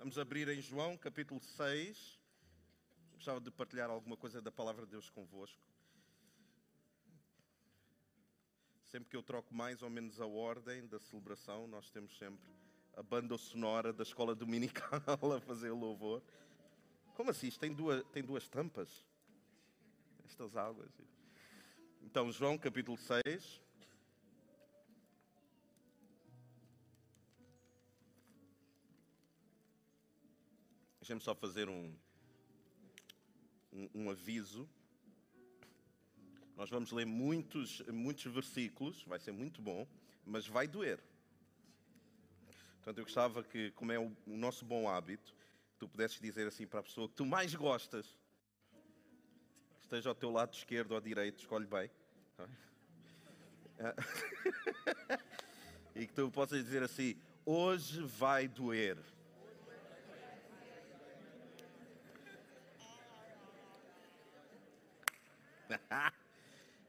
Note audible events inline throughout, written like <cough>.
Vamos abrir em João, capítulo 6. Gostava de partilhar alguma coisa da palavra de Deus convosco. Sempre que eu troco mais ou menos a ordem da celebração, nós temos sempre a banda sonora da escola dominical <laughs> a fazer louvor. Como assim? Tem duas, tem duas tampas? Estas águas. Então, João capítulo 6. Deixem-me só fazer um, um, um, aviso. Nós vamos ler muitos, muitos versículos, vai ser muito bom, mas vai doer. Portanto, eu gostava que, como é o, o nosso bom hábito, tu pudesses dizer assim para a pessoa que tu mais gostas, esteja ao teu lado esquerdo ou direito, escolhe bem. <laughs> e que tu possas dizer assim: hoje vai doer.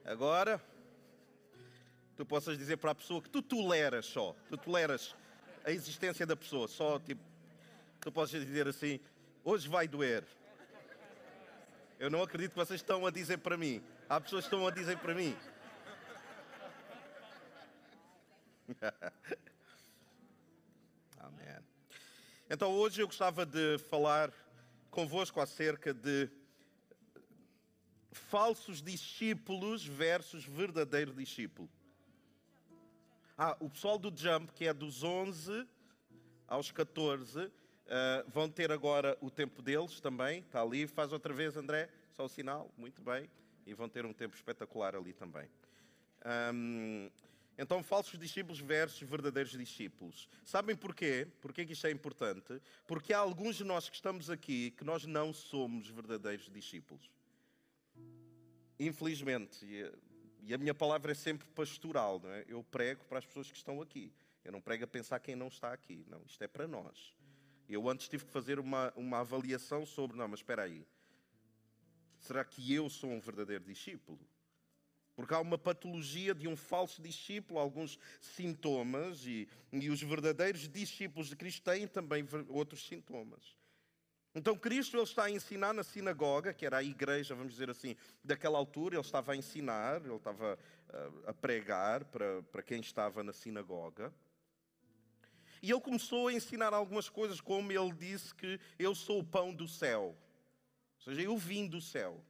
Agora, tu possas dizer para a pessoa que tu toleras só, tu toleras a existência da pessoa, só tipo, tu possas dizer assim: hoje vai doer. Eu não acredito que vocês estão a dizer para mim. Há pessoas que estão a dizer para mim. <laughs> Amém. Então hoje eu gostava de falar convosco acerca de falsos discípulos versus verdadeiro discípulo. Ah, o pessoal do Jump, que é dos 11 aos 14, uh, eh, vão ter agora o tempo deles também. Está ali, faz outra vez, André, só o sinal, muito bem. E vão ter um tempo espetacular ali também. Um, então, falsos discípulos versus verdadeiros discípulos. Sabem porquê? Porquê que isto é importante? Porque há alguns de nós que estamos aqui que nós não somos verdadeiros discípulos. Infelizmente, e a minha palavra é sempre pastoral, não é? Eu prego para as pessoas que estão aqui. Eu não prego a pensar quem não está aqui. Não, isto é para nós. Eu antes tive que fazer uma, uma avaliação sobre, não, mas espera aí. Será que eu sou um verdadeiro discípulo? Porque há uma patologia de um falso discípulo, alguns sintomas, e, e os verdadeiros discípulos de Cristo têm também outros sintomas. Então Cristo ele está a ensinar na sinagoga, que era a igreja, vamos dizer assim, daquela altura, ele estava a ensinar, ele estava uh, a pregar para, para quem estava na sinagoga. E ele começou a ensinar algumas coisas, como ele disse que eu sou o pão do céu. Ou seja, eu vim do céu.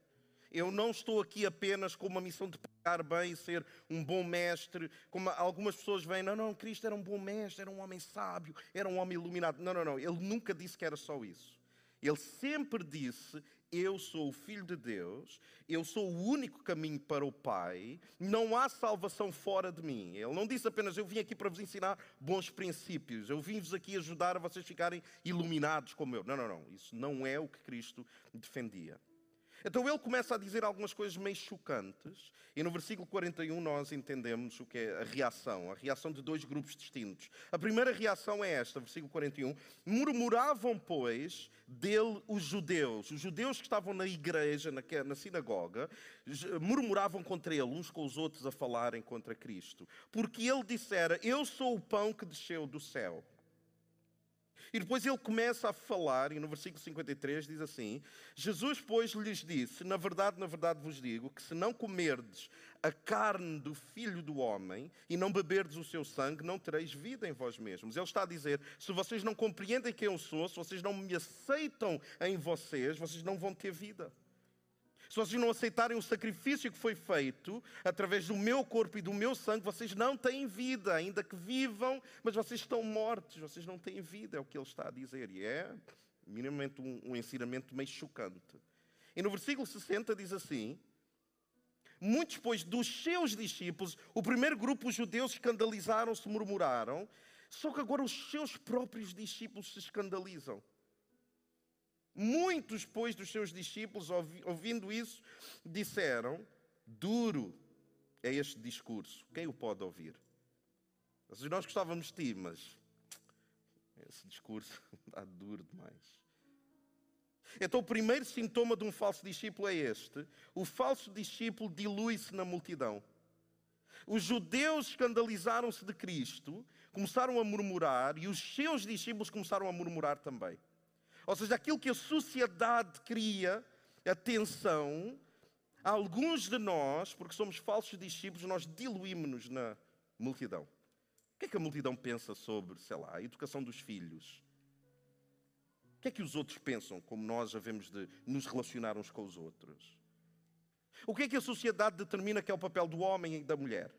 Eu não estou aqui apenas com uma missão de pregar bem e ser um bom mestre, como algumas pessoas vêm, não, não, Cristo era um bom mestre, era um homem sábio, era um homem iluminado. Não, não, não, ele nunca disse que era só isso. Ele sempre disse: Eu sou o Filho de Deus, eu sou o único caminho para o Pai, não há salvação fora de mim. Ele não disse apenas: Eu vim aqui para vos ensinar bons princípios, eu vim-vos aqui ajudar a vocês ficarem iluminados como eu. Não, não, não. Isso não é o que Cristo defendia. Então ele começa a dizer algumas coisas meio chocantes, e no versículo 41 nós entendemos o que é a reação, a reação de dois grupos distintos. A primeira reação é esta, versículo 41. Murmuravam, pois, dele os judeus. Os judeus que estavam na igreja, na, na sinagoga, murmuravam contra ele, uns com os outros a falarem contra Cristo. Porque ele dissera: Eu sou o pão que desceu do céu. E depois ele começa a falar, e no versículo 53 diz assim: Jesus, pois, lhes disse: Na verdade, na verdade vos digo que se não comerdes a carne do filho do homem e não beberdes o seu sangue, não tereis vida em vós mesmos. Ele está a dizer: se vocês não compreendem quem eu sou, se vocês não me aceitam em vocês, vocês não vão ter vida se vocês não aceitarem o sacrifício que foi feito através do meu corpo e do meu sangue, vocês não têm vida, ainda que vivam, mas vocês estão mortos, vocês não têm vida, é o que ele está a dizer. E é minimamente um, um ensinamento meio chocante. E no versículo 60 diz assim: Muitos, pois, dos seus discípulos, o primeiro grupo, os judeus, escandalizaram-se, murmuraram, só que agora os seus próprios discípulos se escandalizam. Muitos, pois, dos seus discípulos, ouvindo isso, disseram: Duro é este discurso, quem o pode ouvir? Nós gostávamos de ti, mas esse discurso <laughs> está duro demais. Então, o primeiro sintoma de um falso discípulo é este: o falso discípulo dilui-se na multidão. Os judeus escandalizaram-se de Cristo começaram a murmurar e os seus discípulos começaram a murmurar também. Ou seja, aquilo que a sociedade cria, a tensão, alguns de nós, porque somos falsos discípulos, nós diluímos-nos na multidão. O que é que a multidão pensa sobre, sei lá, a educação dos filhos? O que é que os outros pensam, como nós havemos de nos relacionar uns com os outros? O que é que a sociedade determina que é o papel do homem e da mulher?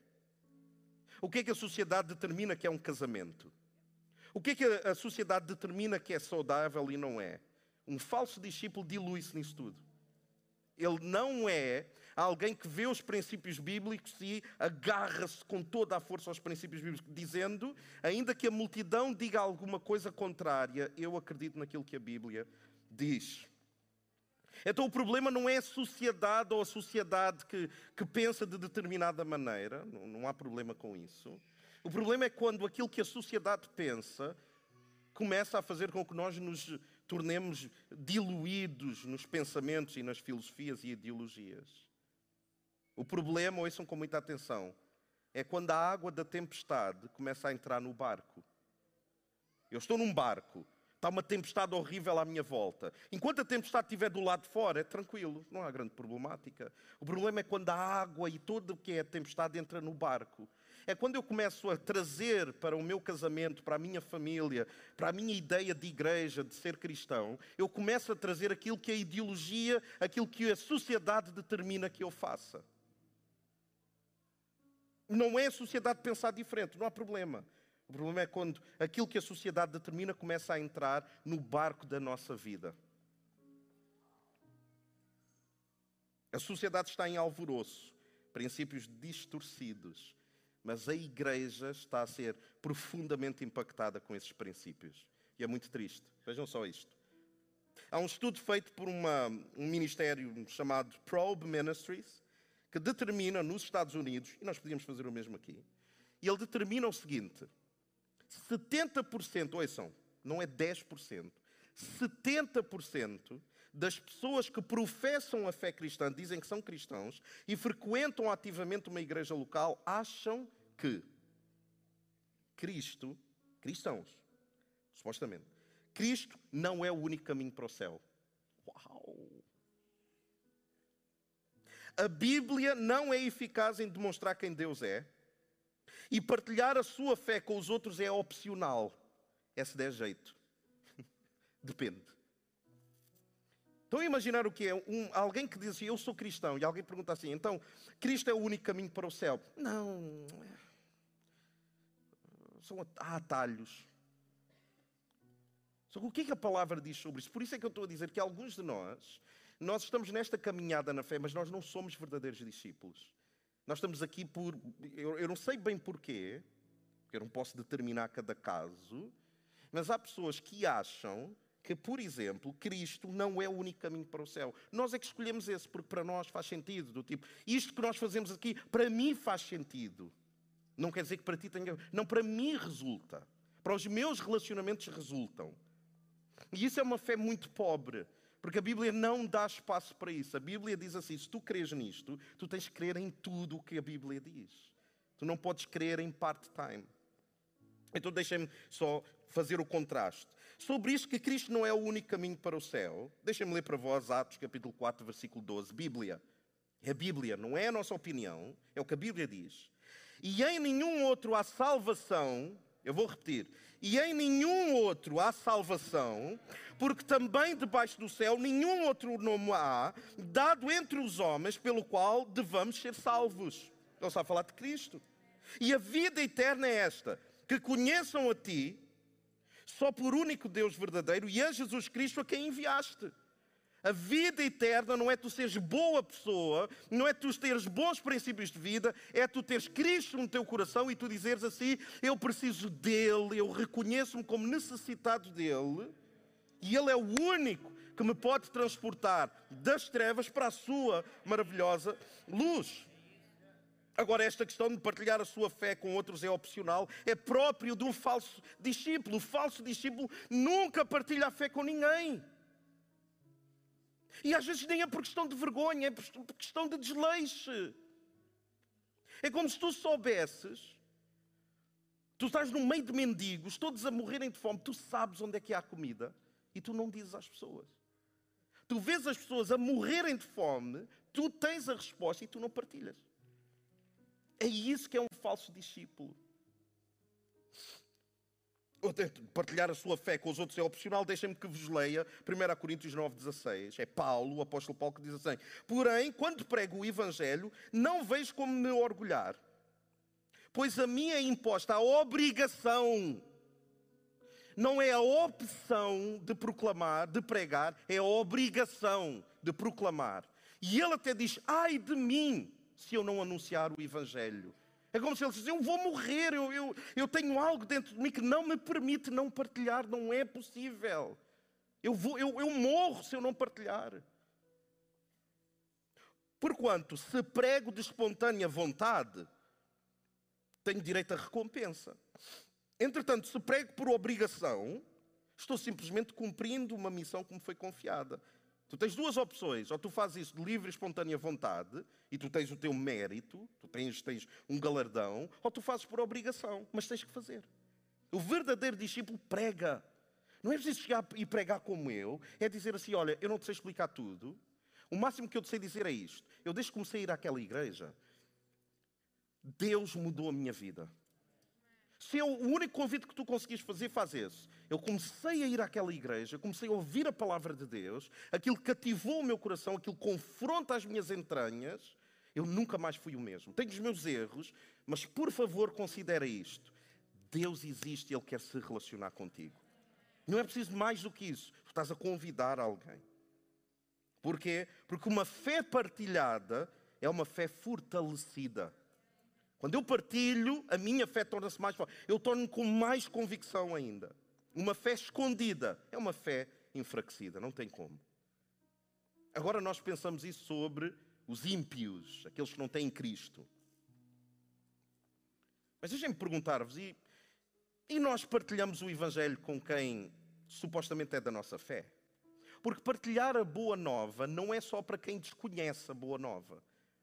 O que é que a sociedade determina que é um casamento? O que é que a sociedade determina que é saudável e não é? Um falso discípulo dilui-se nisso tudo. Ele não é alguém que vê os princípios bíblicos e agarra-se com toda a força aos princípios bíblicos, dizendo, ainda que a multidão diga alguma coisa contrária, eu acredito naquilo que a Bíblia diz. Então o problema não é a sociedade ou a sociedade que, que pensa de determinada maneira, não, não há problema com isso. O problema é quando aquilo que a sociedade pensa começa a fazer com que nós nos tornemos diluídos nos pensamentos e nas filosofias e ideologias. O problema, ouçam com muita atenção, é quando a água da tempestade começa a entrar no barco. Eu estou num barco, está uma tempestade horrível à minha volta. Enquanto a tempestade estiver do lado de fora, é tranquilo, não há grande problemática. O problema é quando a água e tudo o que é a tempestade entra no barco é quando eu começo a trazer para o meu casamento, para a minha família, para a minha ideia de igreja, de ser cristão, eu começo a trazer aquilo que a ideologia, aquilo que a sociedade determina que eu faça. Não é a sociedade pensar diferente, não há problema. O problema é quando aquilo que a sociedade determina começa a entrar no barco da nossa vida. A sociedade está em alvoroço, princípios distorcidos, mas a igreja está a ser profundamente impactada com esses princípios. E é muito triste. Vejam só isto. Há um estudo feito por uma, um ministério chamado Probe Ministries, que determina nos Estados Unidos, e nós podíamos fazer o mesmo aqui, e ele determina o seguinte: 70%, ouçam, não é 10%, 70% das pessoas que professam a fé cristã, dizem que são cristãos e frequentam ativamente uma igreja local, acham que Cristo, cristãos, supostamente, Cristo não é o único caminho para o céu. Uau! A Bíblia não é eficaz em demonstrar quem Deus é. E partilhar a sua fé com os outros é opcional. É se der jeito. <laughs> Depende. Estão a imaginar o que é? Um, alguém que diz assim, eu sou cristão, e alguém pergunta assim, então, Cristo é o único caminho para o céu? Não. São há atalhos. Só que o que é que a palavra diz sobre isso? Por isso é que eu estou a dizer que alguns de nós, nós estamos nesta caminhada na fé, mas nós não somos verdadeiros discípulos. Nós estamos aqui por. Eu, eu não sei bem porquê, porque eu não posso determinar cada caso, mas há pessoas que acham que, por exemplo, Cristo não é o único caminho para o céu. Nós é que escolhemos esse, porque para nós faz sentido. Do tipo, isto que nós fazemos aqui, para mim faz sentido. Não quer dizer que para ti tenha. Não, para mim resulta. Para os meus relacionamentos resultam. E isso é uma fé muito pobre. Porque a Bíblia não dá espaço para isso. A Bíblia diz assim: se tu crês nisto, tu tens que crer em tudo o que a Bíblia diz. Tu não podes crer em part-time. Então deixem-me só fazer o contraste. Sobre isto que Cristo não é o único caminho para o céu, deixem-me ler para vós Atos capítulo 4, versículo 12, Bíblia. É a Bíblia, não é a nossa opinião, é o que a Bíblia diz. E em nenhum outro há salvação, eu vou repetir, e em nenhum outro há salvação, porque também debaixo do céu nenhum outro nome há, dado entre os homens, pelo qual devamos ser salvos. Ele está a falar de Cristo. E a vida eterna é esta: que conheçam a Ti, só por único Deus verdadeiro, e a Jesus Cristo a quem enviaste. A vida eterna não é tu seres boa pessoa, não é tu teres bons princípios de vida, é tu teres Cristo no teu coração e tu dizeres assim: Eu preciso dele, eu reconheço-me como necessitado dele, e ele é o único que me pode transportar das trevas para a sua maravilhosa luz. Agora, esta questão de partilhar a sua fé com outros é opcional, é próprio de um falso discípulo. O falso discípulo nunca partilha a fé com ninguém. E às vezes nem é por questão de vergonha, é por questão de desleixo. É como se tu soubesses, Tu estás no meio de mendigos, todos a morrerem de fome, tu sabes onde é que há comida e tu não dizes às pessoas. Tu vês as pessoas a morrerem de fome, tu tens a resposta e tu não partilhas. É isso que é um falso discípulo. Partilhar a sua fé com os outros é opcional, deixem-me que vos leia 1 Coríntios 9,16. É Paulo, o apóstolo Paulo, que diz assim: Porém, quando prego o Evangelho, não vejo como me orgulhar, pois a mim é imposta a obrigação, não é a opção de proclamar, de pregar, é a obrigação de proclamar. E ele até diz: Ai de mim, se eu não anunciar o Evangelho. É como se ele dissesse: Eu vou morrer, eu, eu, eu tenho algo dentro de mim que não me permite não partilhar, não é possível. Eu, vou, eu, eu morro se eu não partilhar. Porquanto, se prego de espontânea vontade, tenho direito à recompensa. Entretanto, se prego por obrigação, estou simplesmente cumprindo uma missão que me foi confiada. Tu tens duas opções, ou tu fazes isso de livre e espontânea vontade, e tu tens o teu mérito, tu tens, tens um galardão, ou tu fazes por obrigação, mas tens que fazer. O verdadeiro discípulo prega. Não é preciso chegar e pregar como eu, é dizer assim: olha, eu não te sei explicar tudo, o máximo que eu te sei dizer é isto. Eu desde que comecei a ir àquela igreja, Deus mudou a minha vida. Se é o único convite que tu conseguis fazer, faz esse. Eu comecei a ir àquela igreja, comecei a ouvir a palavra de Deus, aquilo cativou o meu coração, aquilo confronta as minhas entranhas. Eu nunca mais fui o mesmo. Tenho os meus erros, mas por favor considera isto. Deus existe e Ele quer se relacionar contigo. Não é preciso mais do que isso. Estás a convidar alguém. Porquê? Porque uma fé partilhada é uma fé fortalecida. Quando eu partilho, a minha fé torna-se mais forte. Eu torno-me com mais convicção ainda. Uma fé escondida é uma fé enfraquecida, não tem como. Agora nós pensamos isso sobre os ímpios, aqueles que não têm Cristo. Mas deixem-me perguntar-vos, e, e nós partilhamos o Evangelho com quem supostamente é da nossa fé? Porque partilhar a boa nova não é só para quem desconhece a boa nova.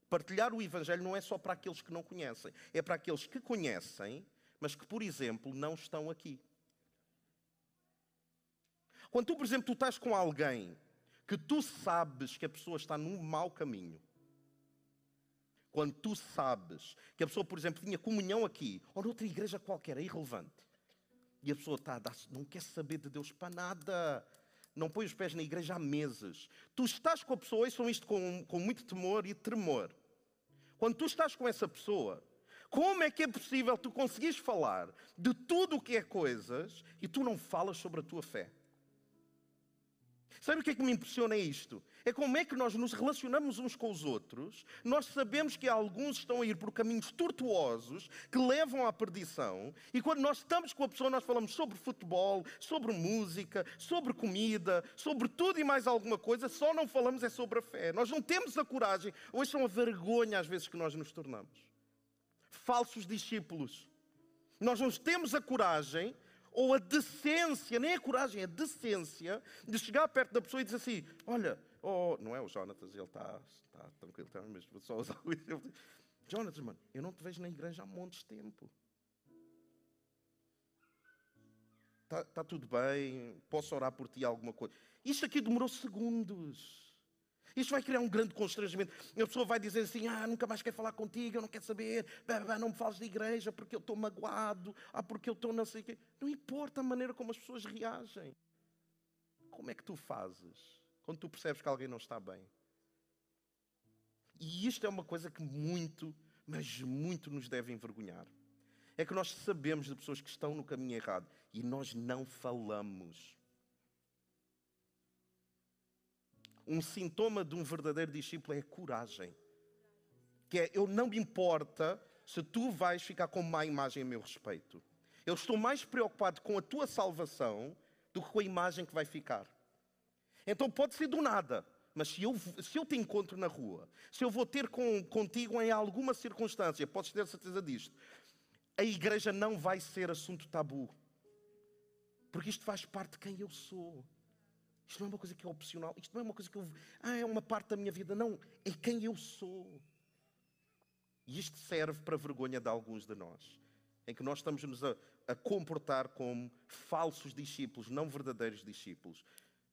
Partilhar o Evangelho não é só para aqueles que não conhecem, é para aqueles que conhecem, mas que, por exemplo, não estão aqui. Quando tu, por exemplo, tu estás com alguém que tu sabes que a pessoa está num mau caminho, quando tu sabes que a pessoa, por exemplo, tinha comunhão aqui ou noutra igreja qualquer, é irrelevante, e a pessoa está não quer saber de Deus para nada, não põe os pés na igreja há meses. Tu estás com a pessoa, e são isto com, com muito temor e tremor. Quando tu estás com essa pessoa, como é que é possível tu conseguires falar de tudo o que é coisas e tu não falas sobre a tua fé? Sabe o que é que me impressiona isto? É como é que nós nos relacionamos uns com os outros. Nós sabemos que alguns estão a ir por caminhos tortuosos que levam à perdição. E quando nós estamos com a pessoa, nós falamos sobre futebol, sobre música, sobre comida, sobre tudo e mais alguma coisa. Só não falamos é sobre a fé. Nós não temos a coragem. Hoje são a vergonha às vezes que nós nos tornamos. Falsos discípulos. Nós não temos a coragem ou a decência, nem a coragem, a decência de chegar perto da pessoa e dizer assim: Olha, oh, não é o Jonatas, ele está tá tranquilo, está mesmo, vou só usar o exemplo. Jonatas, mano, eu não te vejo na igreja há montes de tempo. Está tá tudo bem, posso orar por ti alguma coisa. Isto aqui demorou segundos. Isto vai criar um grande constrangimento. A pessoa vai dizer assim: Ah, nunca mais quero falar contigo, eu não quero saber, não me fales de igreja porque eu estou magoado, ah, porque eu estou não sei o quê. Não importa a maneira como as pessoas reagem. Como é que tu fazes quando tu percebes que alguém não está bem? E isto é uma coisa que muito, mas muito nos deve envergonhar. É que nós sabemos de pessoas que estão no caminho errado e nós não falamos. Um sintoma de um verdadeiro discípulo é a coragem. Que é, eu não me importa se tu vais ficar com má imagem a meu respeito. Eu estou mais preocupado com a tua salvação do que com a imagem que vai ficar. Então pode ser do nada, mas se eu, se eu te encontro na rua, se eu vou ter com, contigo em alguma circunstância, podes ter certeza disto, a igreja não vai ser assunto tabu. Porque isto faz parte de quem eu sou. Isto não é uma coisa que é opcional. Isto não é uma coisa que eu. Ah, é uma parte da minha vida. Não. É quem eu sou. E isto serve para a vergonha de alguns de nós. em que nós estamos-nos a, a comportar como falsos discípulos, não verdadeiros discípulos.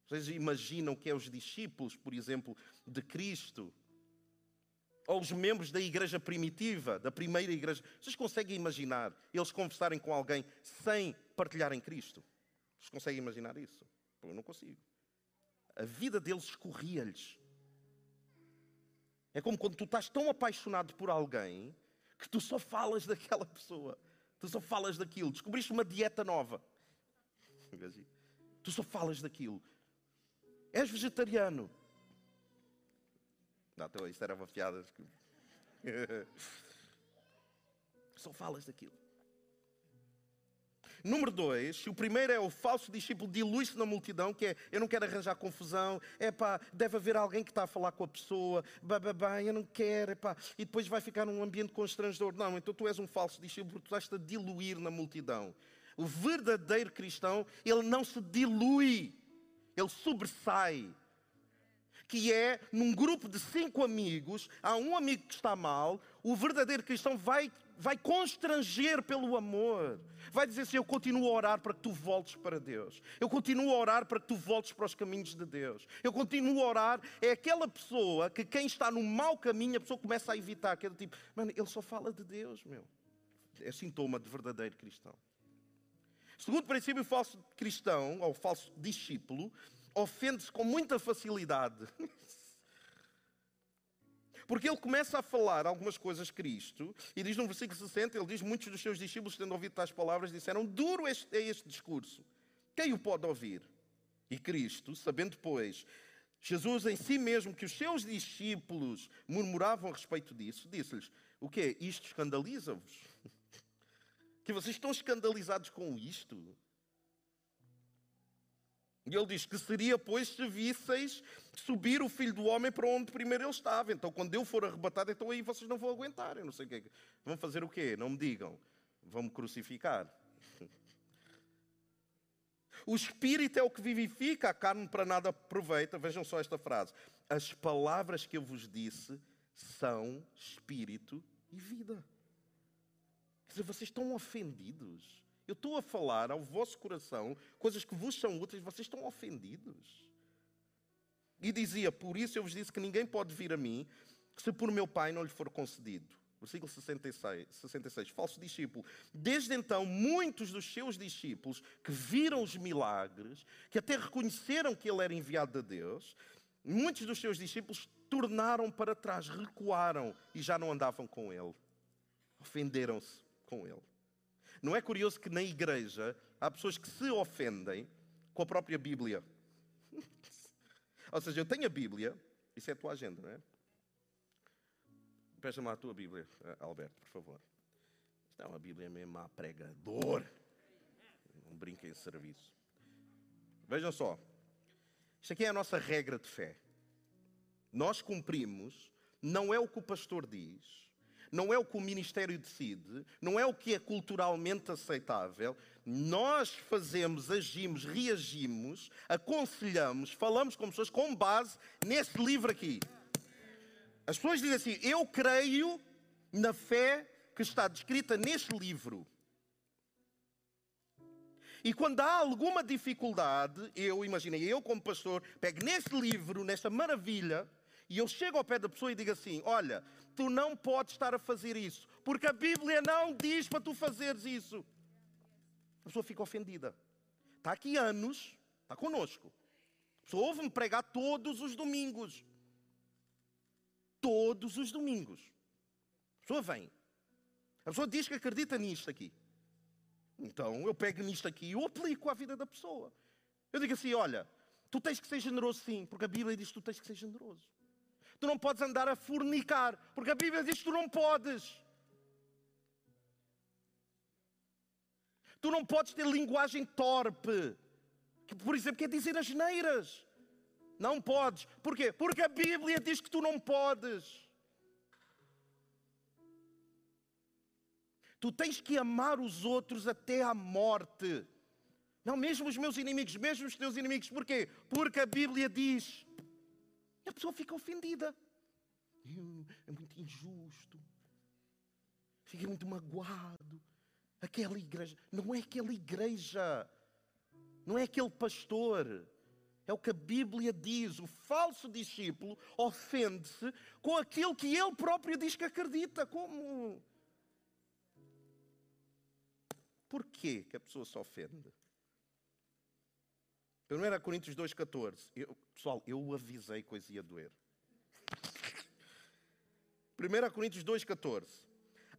Vocês imaginam que é os discípulos, por exemplo, de Cristo, ou os membros da igreja primitiva, da primeira igreja. Vocês conseguem imaginar eles conversarem com alguém sem partilharem Cristo? Vocês conseguem imaginar isso? Eu não consigo. A vida deles escorria-lhes. É como quando tu estás tão apaixonado por alguém que tu só falas daquela pessoa. Tu só falas daquilo. Descobriste uma dieta nova. Tu só falas daquilo. És vegetariano. Não, então, isto era uma piada. <laughs> Só falas daquilo. Número dois, o primeiro é o falso discípulo dilui-se na multidão, que é eu não quero arranjar confusão, é pá, deve haver alguém que está a falar com a pessoa, babá, eu não quero, é pá, e depois vai ficar num ambiente constrangedor. Não, então tu és um falso discípulo porque tu estás a diluir na multidão. O verdadeiro cristão, ele não se dilui, ele sobressai que é num grupo de cinco amigos, há um amigo que está mal, o verdadeiro cristão vai, vai constranger pelo amor. Vai dizer assim: Eu continuo a orar para que tu voltes para Deus. Eu continuo a orar para que tu voltes para os caminhos de Deus. Eu continuo a orar. É aquela pessoa que quem está no mau caminho, a pessoa começa a evitar. Que é tipo, mano, ele só fala de Deus, meu. É sintoma de verdadeiro cristão. Segundo princípio, o falso cristão, ou falso discípulo, ofende-se com muita facilidade. <laughs> Porque ele começa a falar algumas coisas Cristo, e diz no versículo 60, ele diz, muitos dos seus discípulos, tendo ouvido tais palavras, disseram, duro este, é este discurso. Quem o pode ouvir? E Cristo, sabendo, pois, Jesus em si mesmo, que os seus discípulos murmuravam a respeito disso, disse-lhes, o que é? Isto escandaliza-vos? Que vocês estão escandalizados com isto? E ele diz que seria, pois, se visseis subir o filho do homem para onde primeiro ele estava. Então, quando eu for arrebatado, então aí vocês não vão aguentar. Eu não sei o que é. Vão fazer o quê? Não me digam. Vão me crucificar. <laughs> O espírito é o que vivifica, a carne para nada aproveita. Vejam só esta frase. As palavras que eu vos disse são espírito e vida. Quer dizer, vocês estão ofendidos. Eu estou a falar ao vosso coração coisas que vos são úteis, vocês estão ofendidos. E dizia: Por isso eu vos disse que ninguém pode vir a mim se por meu Pai não lhe for concedido. Versículo 66, 66, falso discípulo. Desde então, muitos dos seus discípulos que viram os milagres, que até reconheceram que ele era enviado de Deus, muitos dos seus discípulos tornaram para trás, recuaram e já não andavam com ele. Ofenderam-se com ele. Não é curioso que na igreja há pessoas que se ofendem com a própria Bíblia? <laughs> Ou seja, eu tenho a Bíblia, isso é a tua agenda, não é? Presta-me a tua Bíblia, Alberto, por favor. Isto é uma Bíblia mesmo a pregador. Não brinca em serviço. Vejam só. Isto aqui é a nossa regra de fé. Nós cumprimos, não é o que o pastor diz, não é o que o Ministério decide, não é o que é culturalmente aceitável. Nós fazemos, agimos, reagimos, aconselhamos, falamos com pessoas com base nesse livro aqui. As pessoas dizem assim: Eu creio na fé que está descrita neste livro. E quando há alguma dificuldade, eu imaginei, eu como pastor, pego nesse livro, nesta maravilha, e eu chego ao pé da pessoa e digo assim: Olha, tu não podes estar a fazer isso, porque a Bíblia não diz para tu fazeres isso. A pessoa fica ofendida. Está aqui anos, está conosco. A pessoa ouve-me pregar todos os domingos. Todos os domingos. A pessoa vem. A pessoa diz que acredita nisto aqui. Então eu pego nisto aqui e eu aplico à vida da pessoa. Eu digo assim: olha, tu tens que ser generoso sim, porque a Bíblia diz que tu tens que ser generoso. Tu não podes andar a fornicar, porque a Bíblia diz que tu não podes. Tu não podes ter linguagem torpe, que, por exemplo, quer dizer as neiras. Não podes. Porquê? Porque a Bíblia diz que tu não podes. Tu tens que amar os outros até à morte. Não, mesmo os meus inimigos, mesmo os teus inimigos. Porquê? Porque a Bíblia diz. A pessoa fica ofendida. É muito injusto. Fica muito magoado. Aquela igreja. Não é aquela igreja. Não é aquele pastor. É o que a Bíblia diz. O falso discípulo ofende-se com aquilo que ele próprio diz que acredita. Como? Porquê que a pessoa se ofende? 1 Coríntios 2,14. pessoal, eu avisei que coisa ia doer. 1 Coríntios 2,14.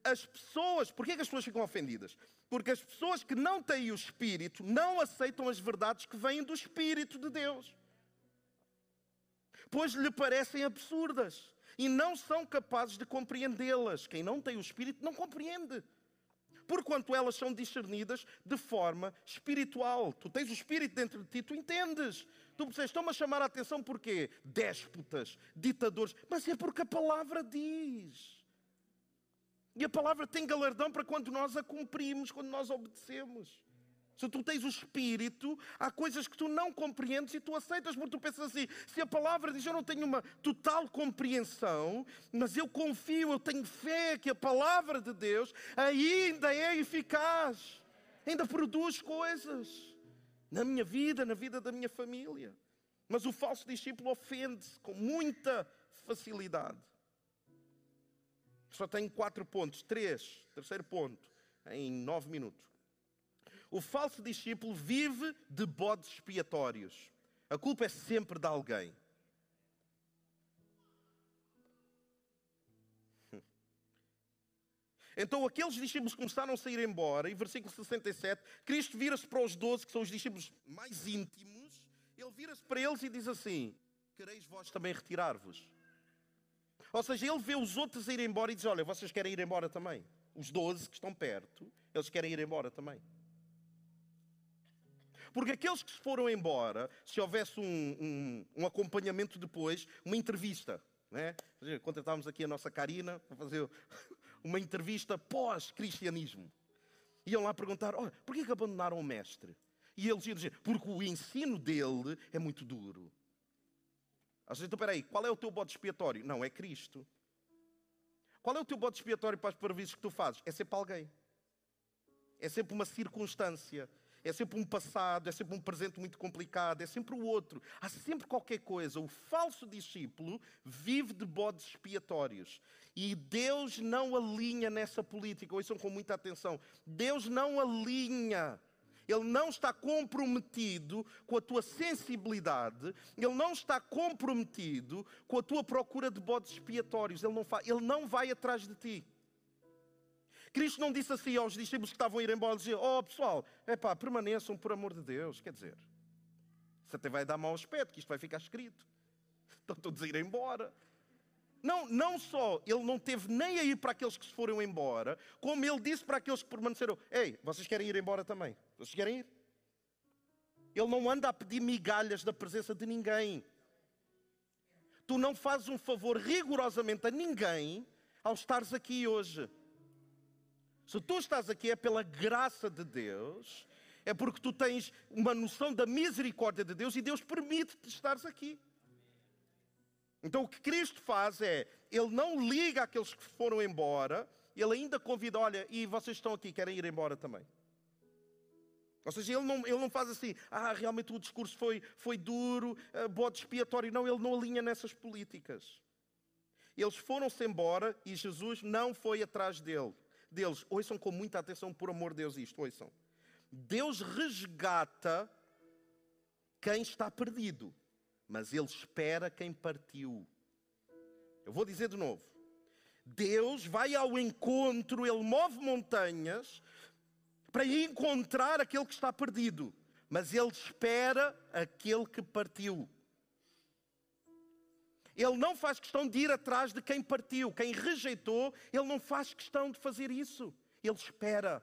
As pessoas, porquê que as pessoas ficam ofendidas? Porque as pessoas que não têm o Espírito não aceitam as verdades que vêm do Espírito de Deus. Pois lhe parecem absurdas e não são capazes de compreendê-las. Quem não tem o Espírito não compreende porquanto elas são discernidas de forma espiritual. Tu tens o Espírito dentro de ti, tu entendes. Tu percebes, estão-me a chamar a atenção porquê? Déspotas, ditadores, mas é porque a palavra diz. E a palavra tem galardão para quando nós a cumprimos, quando nós obedecemos. Se tu tens o Espírito, há coisas que tu não compreendes e tu aceitas, porque tu pensas assim: se a palavra diz eu não tenho uma total compreensão, mas eu confio, eu tenho fé que a palavra de Deus ainda é eficaz, ainda produz coisas na minha vida, na vida da minha família. Mas o falso discípulo ofende-se com muita facilidade. Só tenho quatro pontos, três, terceiro ponto, em nove minutos. O falso discípulo vive de bodes expiatórios. A culpa é sempre de alguém. <laughs> Então aqueles discípulos começaram a sair embora, e versículo 67, Cristo vira-se para os doze, que são os discípulos mais íntimos, ele vira-se para eles e diz assim: Quereis vós também retirar-vos? Ou seja, ele vê os outros ir embora e diz: Olha, vocês querem ir embora também? Os doze que estão perto, eles querem ir embora também. Porque aqueles que se foram embora, se houvesse um, um, um acompanhamento depois, uma entrevista, né? contratávamos aqui a nossa Karina para fazer <laughs> uma entrevista pós-cristianismo. Iam lá perguntar: oh, porquê que abandonaram o mestre? E eles iam dizer: porque o ensino dele é muito duro. Às vezes, então, espera aí, qual é o teu bode expiatório? Não, é Cristo. Qual é o teu bode expiatório para as parvices que tu fazes? É sempre alguém. É sempre uma circunstância é sempre um passado, é sempre um presente muito complicado, é sempre o outro. Há sempre qualquer coisa. O falso discípulo vive de bodes expiatórios. E Deus não alinha nessa política. Ouçam com muita atenção. Deus não alinha. Ele não está comprometido com a tua sensibilidade, ele não está comprometido com a tua procura de bodes expiatórios. Ele não, ele não vai atrás de ti. Cristo não disse assim aos discípulos que estavam a ir embora, dizia, oh pessoal, é pá, permaneçam por amor de Deus. Quer dizer, isso até vai dar mau aspecto, que isto vai ficar escrito. <laughs> Estão todos a ir embora. Não, não só ele não teve nem a ir para aqueles que se foram embora, como ele disse para aqueles que permaneceram: Ei, vocês querem ir embora também? Vocês querem ir? Ele não anda a pedir migalhas da presença de ninguém. Tu não fazes um favor rigorosamente a ninguém ao estares aqui hoje. Se tu estás aqui é pela graça de Deus, é porque tu tens uma noção da misericórdia de Deus e Deus permite-te estares aqui. Então o que Cristo faz é, Ele não liga àqueles que foram embora, Ele ainda convida, olha, e vocês estão aqui, querem ir embora também. Ou seja, ele não, ele não faz assim, ah, realmente o discurso foi, foi duro, uh, bode expiatório. Não, ele não alinha nessas políticas. Eles foram-se embora e Jesus não foi atrás dele deles. Ouçam com muita atenção, por amor de Deus, isto, ouçam. Deus resgata quem está perdido, mas Ele espera quem partiu. Eu vou dizer de novo. Deus vai ao encontro, Ele move montanhas para encontrar aquele que está perdido, mas Ele espera aquele que partiu. Ele não faz questão de ir atrás de quem partiu, quem rejeitou, ele não faz questão de fazer isso. Ele espera.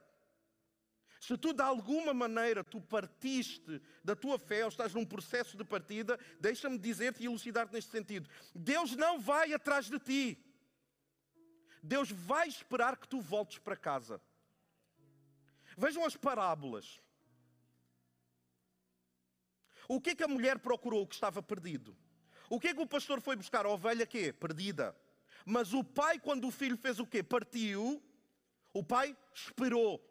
Se tu de alguma maneira tu partiste da tua fé ou estás num processo de partida, deixa-me dizer-te e elucidar-te neste sentido. Deus não vai atrás de ti. Deus vai esperar que tu voltes para casa. Vejam as parábolas. O que é que a mulher procurou que estava perdido? O que é que o pastor foi buscar? A ovelha quê? Perdida. Mas o pai, quando o filho fez o quê? Partiu. O pai esperou.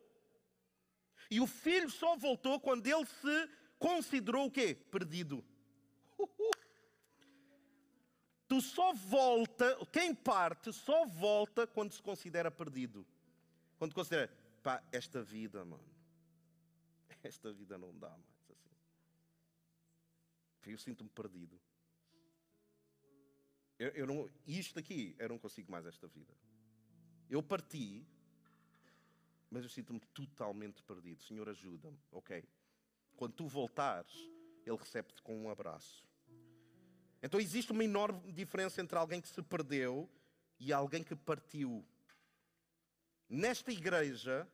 E o filho só voltou quando ele se considerou o quê? Perdido. Tu só volta, quem parte só volta quando se considera perdido. Quando considera, pá, esta vida, mano, esta vida não dá mais assim. Eu sinto-me perdido. Eu, eu não, isto aqui, eu não consigo mais esta vida. Eu parti, mas eu sinto-me totalmente perdido. Senhor, ajuda-me, ok? Quando tu voltares, Ele recebe-te com um abraço. Então existe uma enorme diferença entre alguém que se perdeu e alguém que partiu. Nesta igreja,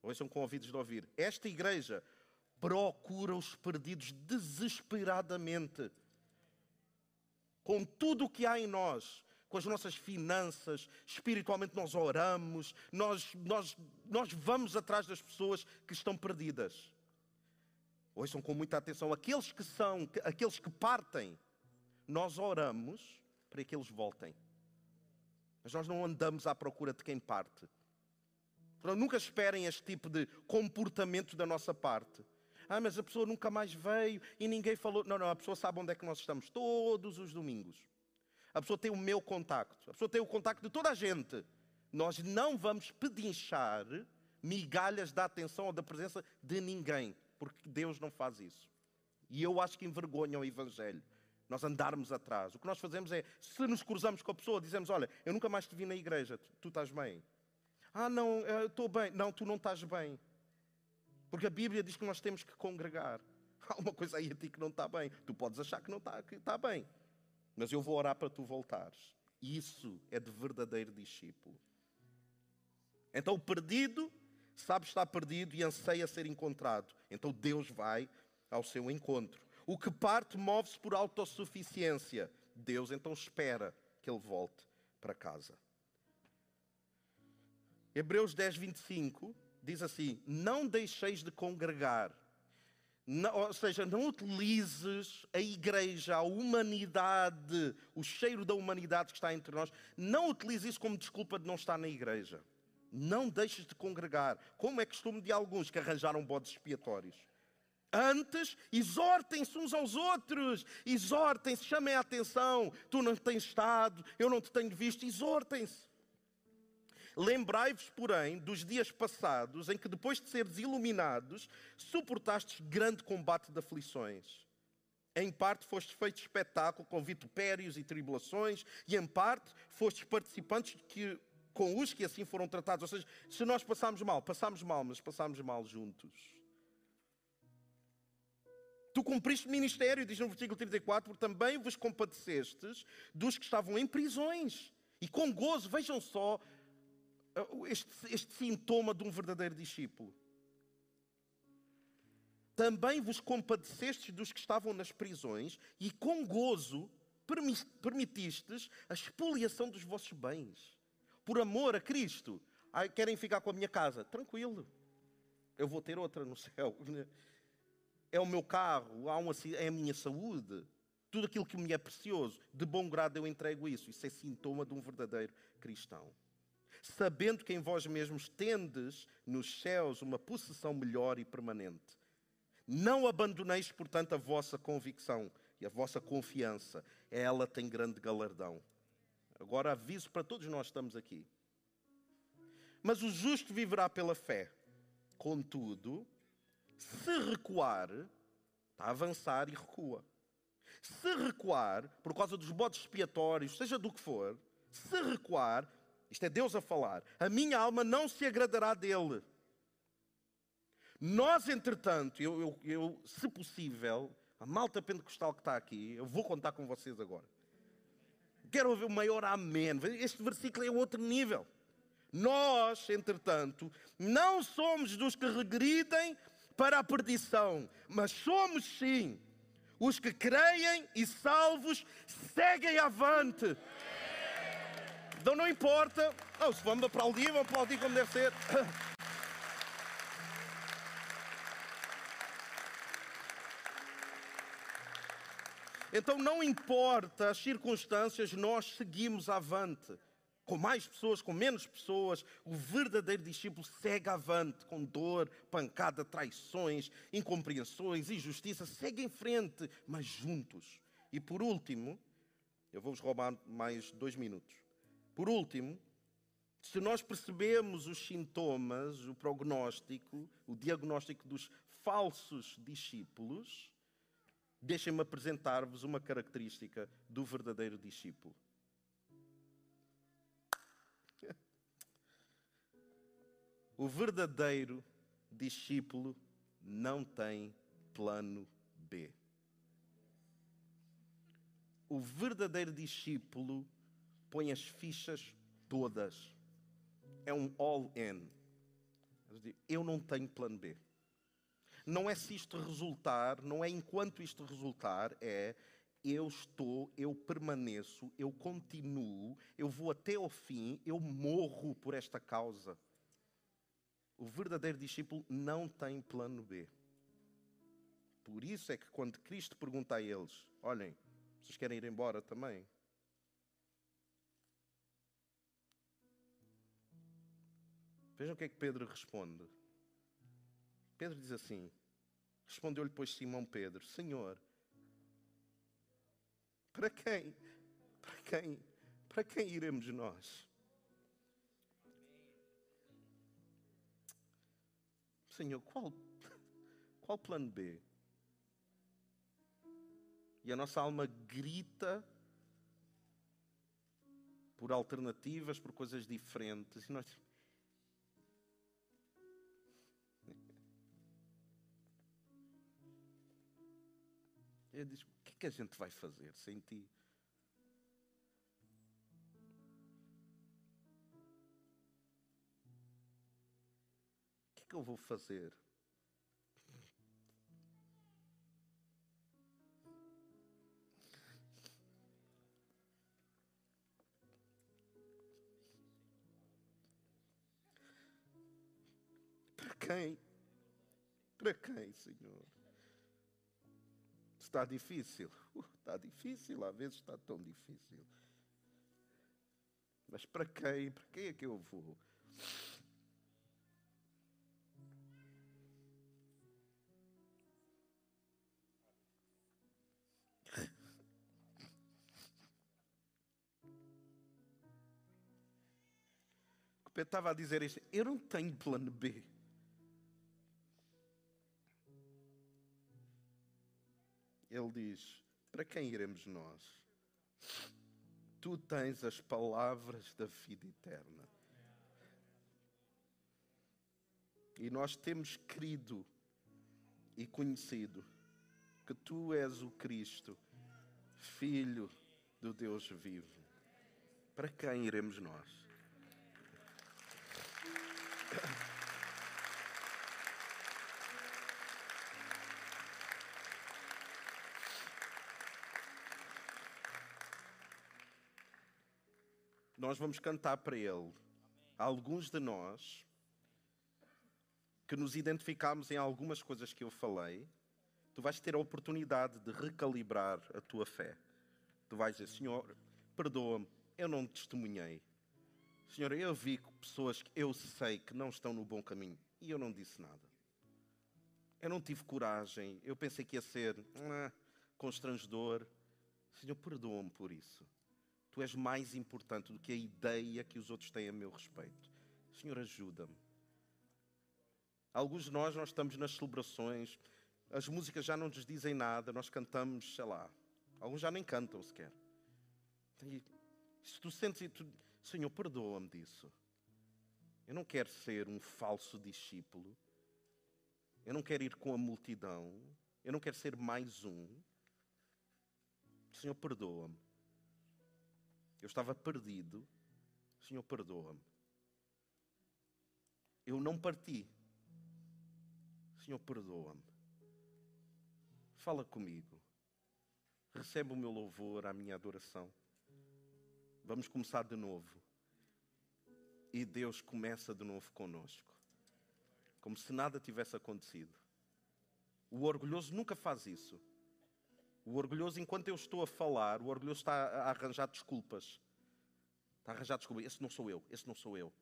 ouçam com ouvidos de ouvir, esta igreja procura os perdidos desesperadamente. Com tudo o que há em nós, com as nossas finanças, espiritualmente nós oramos, nós, nós, nós vamos atrás das pessoas que estão perdidas. Ouçam com muita atenção, aqueles que são, aqueles que partem, nós oramos para que eles voltem. Mas nós não andamos à procura de quem parte. Então, nunca esperem este tipo de comportamento da nossa parte. Ah, mas a pessoa nunca mais veio e ninguém falou. Não, não, a pessoa sabe onde é que nós estamos todos os domingos. A pessoa tem o meu contacto. A pessoa tem o contacto de toda a gente. Nós não vamos pedinchar migalhas da atenção ou da presença de ninguém, porque Deus não faz isso. E eu acho que envergonha o Evangelho. Nós andarmos atrás. O que nós fazemos é, se nos cruzamos com a pessoa, dizemos: Olha, eu nunca mais te vi na igreja, tu, tu estás bem. Ah, não, eu estou bem. Não, tu não estás bem. Porque a Bíblia diz que nós temos que congregar. <laughs> Há uma coisa aí a ti que não está bem. Tu podes achar que não está, que está bem. Mas eu vou orar para tu voltares. Isso é de verdadeiro discípulo. Então o perdido sabe estar perdido e anseia ser encontrado. Então Deus vai ao seu encontro. O que parte move-se por autossuficiência. Deus então espera que ele volte para casa. Hebreus 10, 25 diz assim: Não deixeis de congregar. Não, ou seja, não utilizes a igreja, a humanidade, o cheiro da humanidade que está entre nós, não utilize isso como desculpa de não estar na igreja. Não deixes de congregar, como é costume de alguns que arranjaram bodes expiatórios. Antes, exortem-se uns aos outros, exortem-se, chamem a atenção. Tu não tens estado, eu não te tenho visto, exortem-se. Lembrai-vos, porém, dos dias passados em que, depois de seres iluminados, suportastes grande combate de aflições. Em parte fostes feitos espetáculo com vitupérios e tribulações, e em parte fostes participantes que, com os que assim foram tratados. Ou seja, se nós passamos mal, passamos mal, mas passamos mal juntos. Tu cumpriste ministério, diz no versículo 34, porque também vos compadecestes dos que estavam em prisões. E com gozo, vejam só este, este sintoma de um verdadeiro discípulo. Também vos compadecestes dos que estavam nas prisões e com gozo permitistes a expoliação dos vossos bens. Por amor a Cristo. Ai, querem ficar com a minha casa? Tranquilo. Eu vou ter outra no <laughs> céu. É o meu carro, é a minha saúde. Tudo aquilo que me é precioso. De bom grado eu entrego isso. Isso é sintoma de um verdadeiro cristão sabendo que em vós mesmos tendes nos céus uma possessão melhor e permanente. Não abandoneis, portanto, a vossa convicção e a vossa confiança. Ela tem grande galardão. Agora aviso para todos nós que estamos aqui. Mas o justo viverá pela fé. Contudo, se recuar, está a avançar e recua. Se recuar, por causa dos bodes expiatórios, seja do que for, se recuar, isto é Deus a falar. A minha alma não se agradará dele. Nós, entretanto, eu, eu, eu, se possível, a malta pentecostal que está aqui, eu vou contar com vocês agora. Quero ouvir o maior amém. Este versículo é outro nível. Nós, entretanto, não somos dos que regridem para a perdição, mas somos sim os que creem e salvos seguem avante. Então não importa. Oh, se vamos aplaudir, vamos aplaudir como deve ser. Então não importa as circunstâncias, nós seguimos avante. com mais pessoas, com menos pessoas, o verdadeiro discípulo segue avante com dor, pancada, traições, incompreensões, injustiça, segue em frente, mas juntos. E por último, eu vou-vos roubar mais dois minutos. Por último, se nós percebemos os sintomas, o prognóstico, o diagnóstico dos falsos discípulos, deixem-me apresentar-vos uma característica do verdadeiro discípulo. O verdadeiro discípulo não tem plano B. O verdadeiro discípulo põe as fichas todas. É um all-in. Eu não tenho plano B. Não é se isto resultar, não é enquanto isto resultar, é eu estou, eu permaneço, eu continuo, eu vou até ao fim, eu morro por esta causa. O verdadeiro discípulo não tem plano B. Por isso é que quando Cristo pergunta a eles: Olhem, vocês querem ir embora também? Vejam o que é que Pedro responde. Pedro diz assim: Respondeu-lhe, pois, Simão Pedro: Senhor, para quem? Para quem? Para quem iremos nós? Senhor, qual, qual plano B? E a nossa alma grita por alternativas, por coisas diferentes. E nós. Ele diz: O que é que a gente vai fazer sem ti? que eu vou fazer? Para quem? Para quem, Senhor? Está difícil. <laughs> Uh, está difícil, às vezes está tão difícil. Mas para quem? Para quem é que eu vou? <laughs> Pedro estava a dizer isto: eu não tenho plano B. Ele diz: para quem iremos nós? Tu tens as palavras da vida eterna. E nós temos crido e conhecido que tu és o Cristo, Filho do Deus vivo. Para quem iremos nós? Nós vamos cantar para Ele. Alguns de nós que nos identificamos em algumas coisas que eu falei, tu vais ter a oportunidade de recalibrar a tua fé. Tu vais dizer: Senhor, perdoa-me, eu não testemunhei. Senhor, eu vi pessoas que eu sei que não estão no bom caminho e eu não disse nada. Eu não tive coragem, eu pensei que ia ser ah, constrangedor. Senhor, perdoa-me por isso. Tu és mais importante do que a ideia que os outros têm a meu respeito. Senhor, ajuda-me. Alguns de nós, nós estamos nas celebrações, as músicas já não nos dizem nada, nós cantamos, sei lá. Alguns já nem cantam sequer. E, se tu sentes, tu, Senhor, perdoa-me disso. Eu não quero ser um falso discípulo. Eu não quero ir com a multidão. Eu não quero ser mais um. Senhor, perdoa-me. Eu estava perdido. Senhor, perdoa-me. Eu não parti. Senhor, perdoa-me. Fala comigo. Recebe o meu louvor, a minha adoração. Vamos começar de novo. E Deus começa de novo conosco. Como se nada tivesse acontecido. O orgulhoso nunca faz isso. O orgulhoso, enquanto eu estou a falar, o orgulhoso está a arranjar desculpas. Está a arranjar desculpa. Esse não sou eu, esse não sou eu.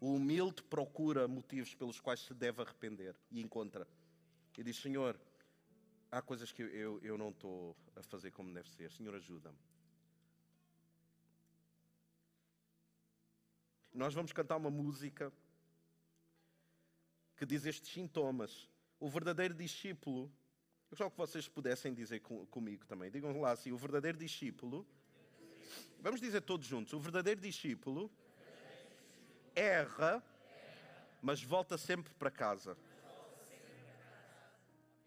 O humilde procura motivos pelos quais se deve arrepender e encontra. E diz: Senhor, há coisas que eu, eu não estou a fazer como deve ser. Senhor, ajuda-me. Nós vamos cantar uma música que diz estes sintomas. O verdadeiro discípulo, eu gostava que vocês pudessem dizer com, comigo também. Digam lá assim: o verdadeiro discípulo. Vamos dizer todos juntos: o verdadeiro discípulo erra, mas volta sempre para casa.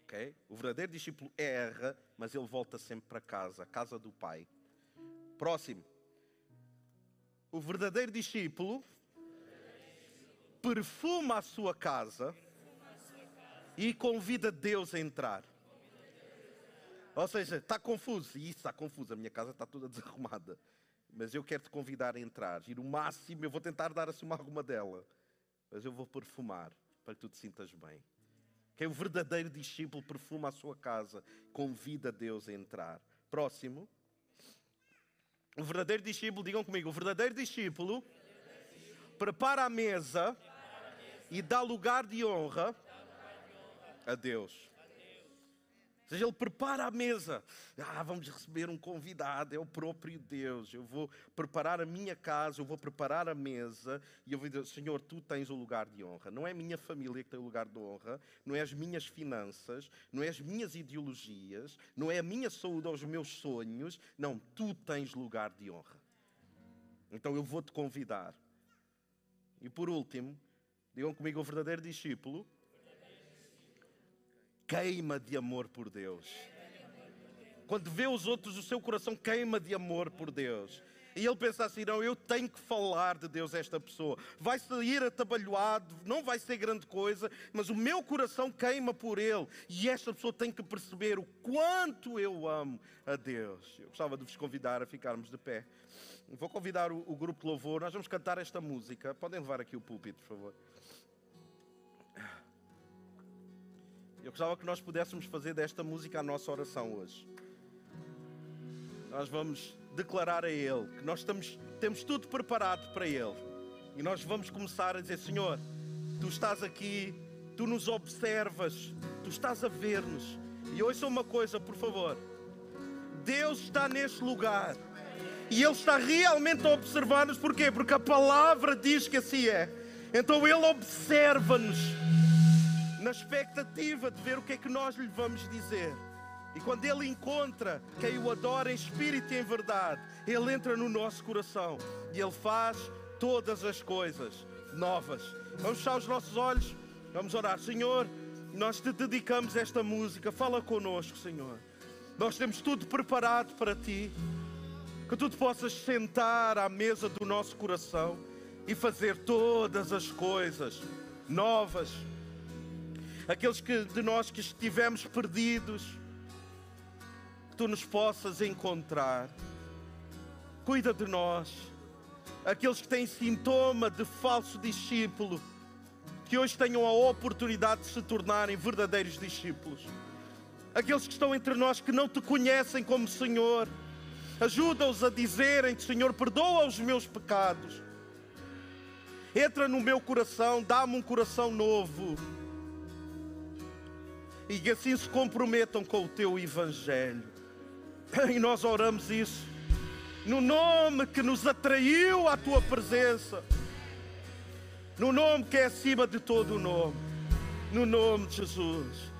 Ok? O verdadeiro discípulo erra, mas ele volta sempre para casa, casa do Pai. Próximo. O verdadeiro discípulo perfuma a sua casa e convida Deus a entrar. Ou seja, está confuso. E isso está confuso. A minha casa está toda <laughs> desarrumada. Mas eu quero te convidar a entrar. E no máximo eu vou tentar dar assim uma alguma dela. Mas eu vou perfumar para que tu te sintas bem. Quem é o verdadeiro discípulo perfuma a sua casa, convida Deus a entrar. Próximo. O verdadeiro discípulo, digam comigo, o verdadeiro discípulo prepara a mesa e dá lugar de honra a Deus. Ou seja, ele prepara a mesa. Ah, vamos receber um convidado, é o próprio Deus. Eu vou preparar a minha casa, eu vou preparar a mesa e eu vou dizer: Senhor, tu tens o lugar de honra. Não é a minha família que tem o lugar de honra, não é as minhas finanças, não é as minhas ideologias, não é a minha saúde ou os meus sonhos. Não, tu tens lugar de honra. Então eu vou te convidar. E por último, digam comigo: o verdadeiro discípulo queima de amor por Deus. Quando vê os outros, o seu coração queima de amor por Deus. E ele pensa assim: não, eu tenho que falar de Deus a esta pessoa. Vai sair atabalhoado, não vai ser grande coisa, mas o meu coração queima por ele. E esta pessoa tem que perceber o quanto eu amo a Deus. Eu gostava de vos convidar a ficarmos de pé. Vou convidar o, o grupo de louvor, nós vamos cantar esta música. Podem levar aqui o púlpito, por favor. Eu gostava que nós pudéssemos fazer desta música a nossa oração hoje. Nós vamos declarar a Ele que nós estamos, temos tudo preparado para Ele. E nós vamos começar a dizer: Senhor, Tu estás aqui, Tu nos observas, Tu estás a ver-nos. E ouça uma coisa, por favor. Deus está neste lugar. E Ele está realmente a observar-nos. Porquê? Porque a palavra diz que assim é. Então Ele observa-nos na expectativa de ver o que é que nós lhe vamos dizer. E quando Ele encontra quem o adora em espírito e em verdade, Ele entra no nosso coração e Ele faz todas as coisas novas. Vamos fechar os nossos olhos, vamos orar. Senhor, nós te dedicamos esta música, fala conosco, Senhor. Nós temos tudo preparado para Ti, que Tu te possas sentar à mesa do nosso coração e fazer todas as coisas novas aqueles que, de nós que estivemos perdidos, que tu nos possas encontrar. Cuida de nós, aqueles que têm sintoma de falso discípulo, que hoje tenham a oportunidade de se tornarem verdadeiros discípulos. Aqueles que estão entre nós que não te conhecem como Senhor, ajuda-os a dizerem: Senhor, perdoa os meus pecados. Entra no meu coração, dá-me um coração novo e que assim se comprometam com o teu Evangelho. E nós oramos isso no nome que nos atraiu à tua presença, no nome que é acima de todo o nome, no nome de Jesus.